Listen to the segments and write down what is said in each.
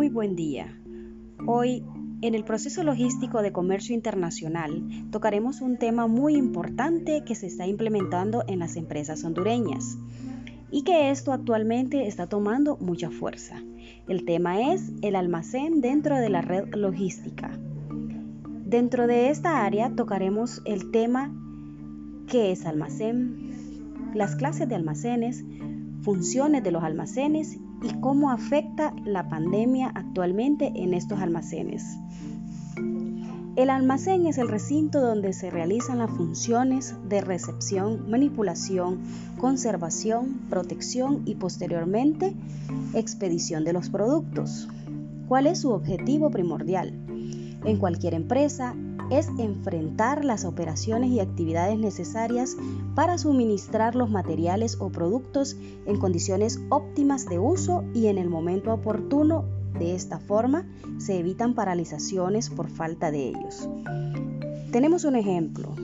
Muy buen día. Hoy, en el proceso logístico de comercio internacional, tocaremos un tema muy importante que se está implementando en las empresas hondureñas y que esto actualmente está tomando mucha fuerza. El tema es el almacén dentro de la red logística. Dentro de esta área tocaremos el tema qué es almacén, las clases de almacenes, funciones de los almacenes y cómo afecta la pandemia actualmente en estos almacenes. El almacén es el recinto donde se realizan las funciones de recepción, manipulación, conservación, protección y posteriormente expedición de los productos. ¿Cuál es su objetivo primordial? En cualquier empresa es enfrentar las operaciones y actividades necesarias para suministrar los materiales o productos en condiciones óptimas de uso y en el momento oportuno. De esta forma se evitan paralizaciones por falta de ellos. Tenemos un ejemplo,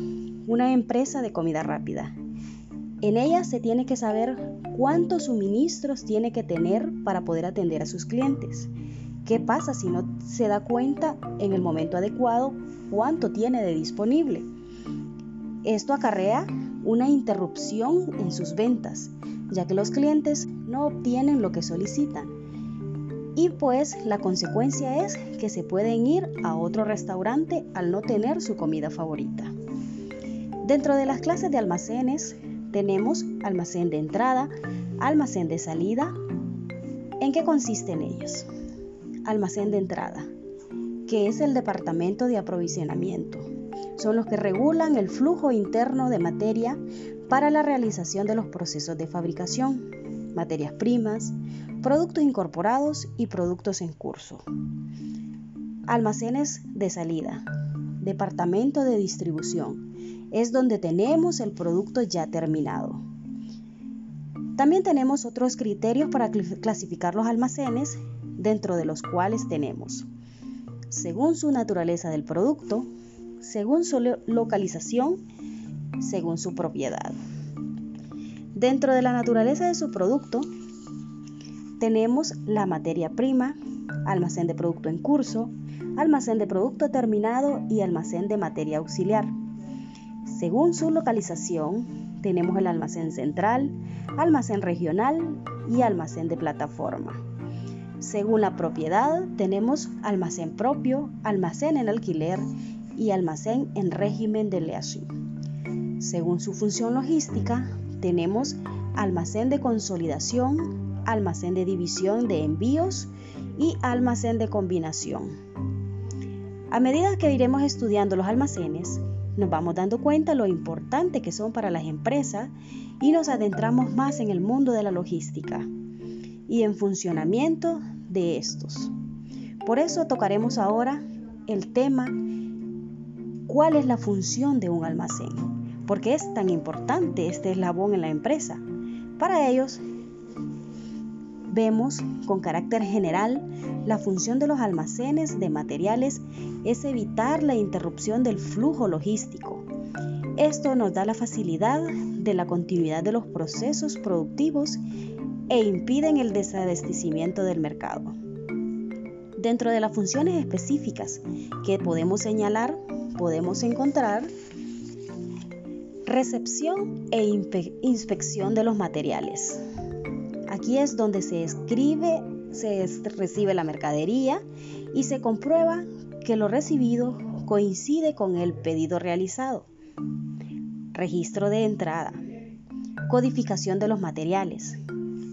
una empresa de comida rápida. En ella se tiene que saber cuántos suministros tiene que tener para poder atender a sus clientes. ¿Qué pasa si no se da cuenta en el momento adecuado cuánto tiene de disponible. Esto acarrea una interrupción en sus ventas, ya que los clientes no obtienen lo que solicitan. Y pues la consecuencia es que se pueden ir a otro restaurante al no tener su comida favorita. Dentro de las clases de almacenes tenemos almacén de entrada, almacén de salida. ¿En qué consisten ellos? Almacén de entrada que es el Departamento de Aprovisionamiento. Son los que regulan el flujo interno de materia para la realización de los procesos de fabricación, materias primas, productos incorporados y productos en curso. Almacenes de salida. Departamento de distribución. Es donde tenemos el producto ya terminado. También tenemos otros criterios para clasificar los almacenes, dentro de los cuales tenemos según su naturaleza del producto, según su localización, según su propiedad. Dentro de la naturaleza de su producto, tenemos la materia prima, almacén de producto en curso, almacén de producto terminado y almacén de materia auxiliar. Según su localización, tenemos el almacén central, almacén regional y almacén de plataforma. Según la propiedad, tenemos almacén propio, almacén en alquiler y almacén en régimen de leasing. Según su función logística, tenemos almacén de consolidación, almacén de división de envíos y almacén de combinación. A medida que iremos estudiando los almacenes, nos vamos dando cuenta lo importante que son para las empresas y nos adentramos más en el mundo de la logística y en funcionamiento de estos. Por eso tocaremos ahora el tema cuál es la función de un almacén, porque es tan importante este eslabón en la empresa. Para ellos vemos con carácter general la función de los almacenes de materiales es evitar la interrupción del flujo logístico. Esto nos da la facilidad de la continuidad de los procesos productivos e impiden el desabastecimiento del mercado. Dentro de las funciones específicas que podemos señalar, podemos encontrar recepción e inspección de los materiales. Aquí es donde se escribe, se recibe la mercadería y se comprueba que lo recibido coincide con el pedido realizado. Registro de entrada. Codificación de los materiales.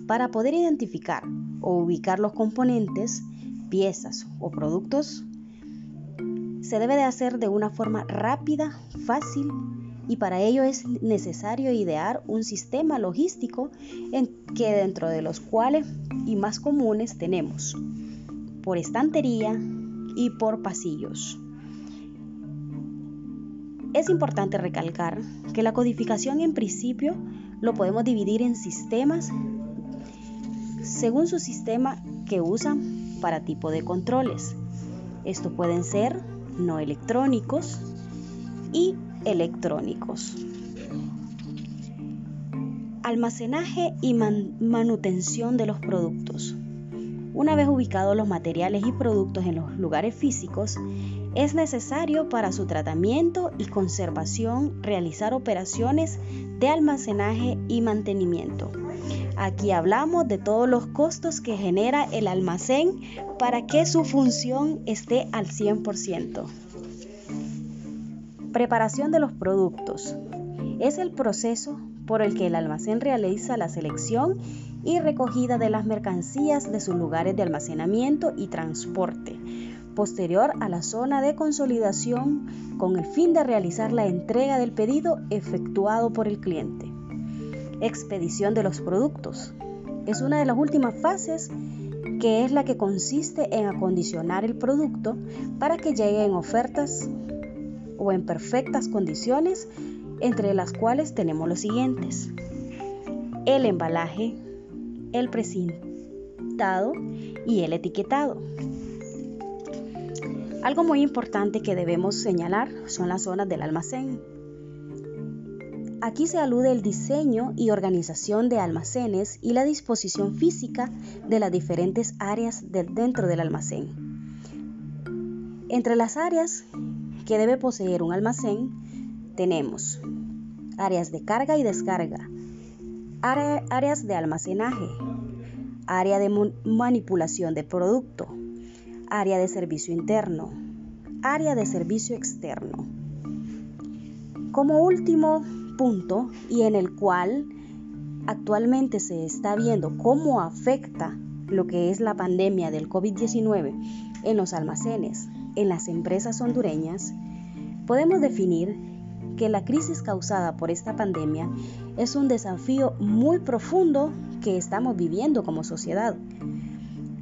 Para poder identificar o ubicar los componentes, piezas o productos, se debe de hacer de una forma rápida, fácil y para ello es necesario idear un sistema logístico en que dentro de los cuales y más comunes tenemos por estantería y por pasillos. Es importante recalcar que la codificación en principio lo podemos dividir en sistemas según su sistema que usan para tipo de controles. Esto pueden ser no electrónicos y electrónicos. Almacenaje y manutención de los productos. Una vez ubicados los materiales y productos en los lugares físicos, es necesario para su tratamiento y conservación realizar operaciones de almacenaje y mantenimiento. Aquí hablamos de todos los costos que genera el almacén para que su función esté al 100%. Preparación de los productos. Es el proceso por el que el almacén realiza la selección y recogida de las mercancías de sus lugares de almacenamiento y transporte, posterior a la zona de consolidación con el fin de realizar la entrega del pedido efectuado por el cliente. Expedición de los productos. Es una de las últimas fases que es la que consiste en acondicionar el producto para que llegue en ofertas o en perfectas condiciones, entre las cuales tenemos los siguientes. El embalaje, el precintado y el etiquetado. Algo muy importante que debemos señalar son las zonas del almacén. Aquí se alude el diseño y organización de almacenes y la disposición física de las diferentes áreas dentro del almacén. Entre las áreas que debe poseer un almacén tenemos áreas de carga y descarga, áreas de almacenaje, área de manipulación de producto, área de servicio interno, área de servicio externo. Como último punto y en el cual actualmente se está viendo cómo afecta lo que es la pandemia del COVID-19 en los almacenes, en las empresas hondureñas, podemos definir que la crisis causada por esta pandemia es un desafío muy profundo que estamos viviendo como sociedad,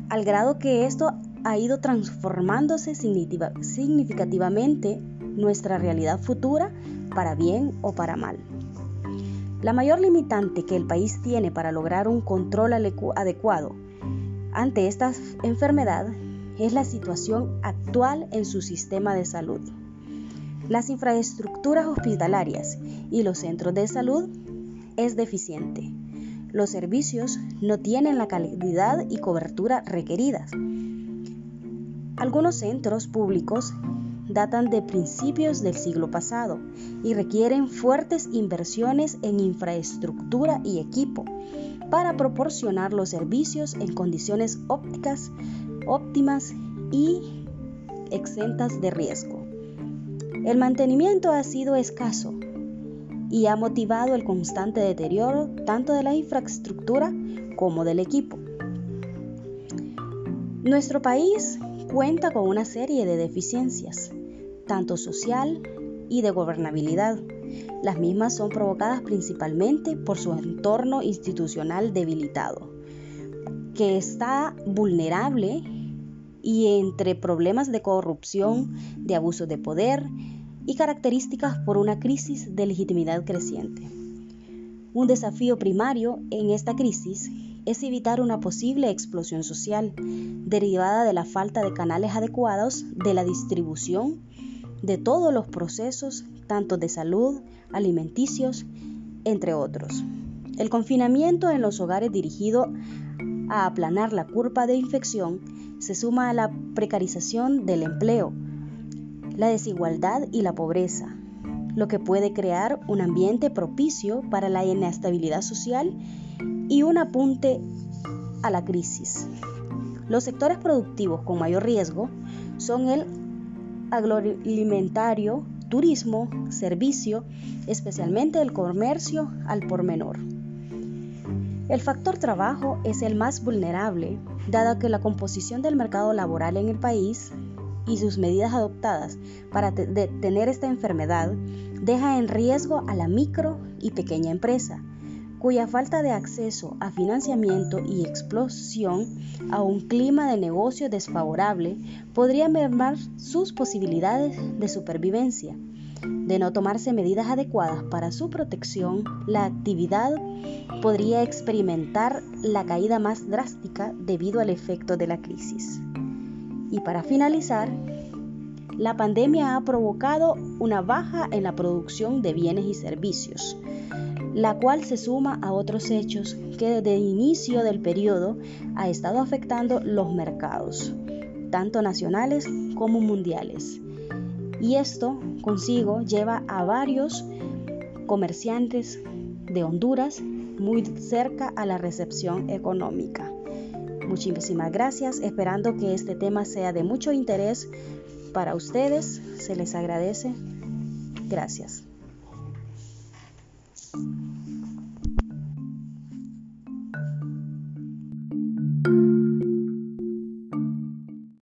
al grado que esto ha ido transformándose significativamente nuestra realidad futura para bien o para mal. La mayor limitante que el país tiene para lograr un control adecuado ante esta enfermedad es la situación actual en su sistema de salud. Las infraestructuras hospitalarias y los centros de salud es deficiente. Los servicios no tienen la calidad y cobertura requeridas. Algunos centros públicos datan de principios del siglo pasado y requieren fuertes inversiones en infraestructura y equipo para proporcionar los servicios en condiciones ópticas, óptimas y exentas de riesgo. El mantenimiento ha sido escaso y ha motivado el constante deterioro tanto de la infraestructura como del equipo. Nuestro país cuenta con una serie de deficiencias, tanto social y de gobernabilidad. Las mismas son provocadas principalmente por su entorno institucional debilitado, que está vulnerable y entre problemas de corrupción, de abuso de poder y características por una crisis de legitimidad creciente. Un desafío primario en esta crisis es evitar una posible explosión social derivada de la falta de canales adecuados de la distribución de todos los procesos, tanto de salud, alimenticios, entre otros. El confinamiento en los hogares dirigido a aplanar la curva de infección se suma a la precarización del empleo, la desigualdad y la pobreza, lo que puede crear un ambiente propicio para la inestabilidad social y un apunte a la crisis. Los sectores productivos con mayor riesgo son el agroalimentario, turismo, servicio, especialmente el comercio al por menor. El factor trabajo es el más vulnerable, dado que la composición del mercado laboral en el país y sus medidas adoptadas para detener esta enfermedad deja en riesgo a la micro y pequeña empresa, cuya falta de acceso a financiamiento y explosión a un clima de negocio desfavorable podría mermar sus posibilidades de supervivencia. De no tomarse medidas adecuadas para su protección, la actividad podría experimentar la caída más drástica debido al efecto de la crisis. Y para finalizar, la pandemia ha provocado una baja en la producción de bienes y servicios, la cual se suma a otros hechos que desde el inicio del periodo ha estado afectando los mercados, tanto nacionales como mundiales. Y esto consigo lleva a varios comerciantes de Honduras muy cerca a la recepción económica. Muchísimas gracias, esperando que este tema sea de mucho interés para ustedes. Se les agradece. Gracias. Peace.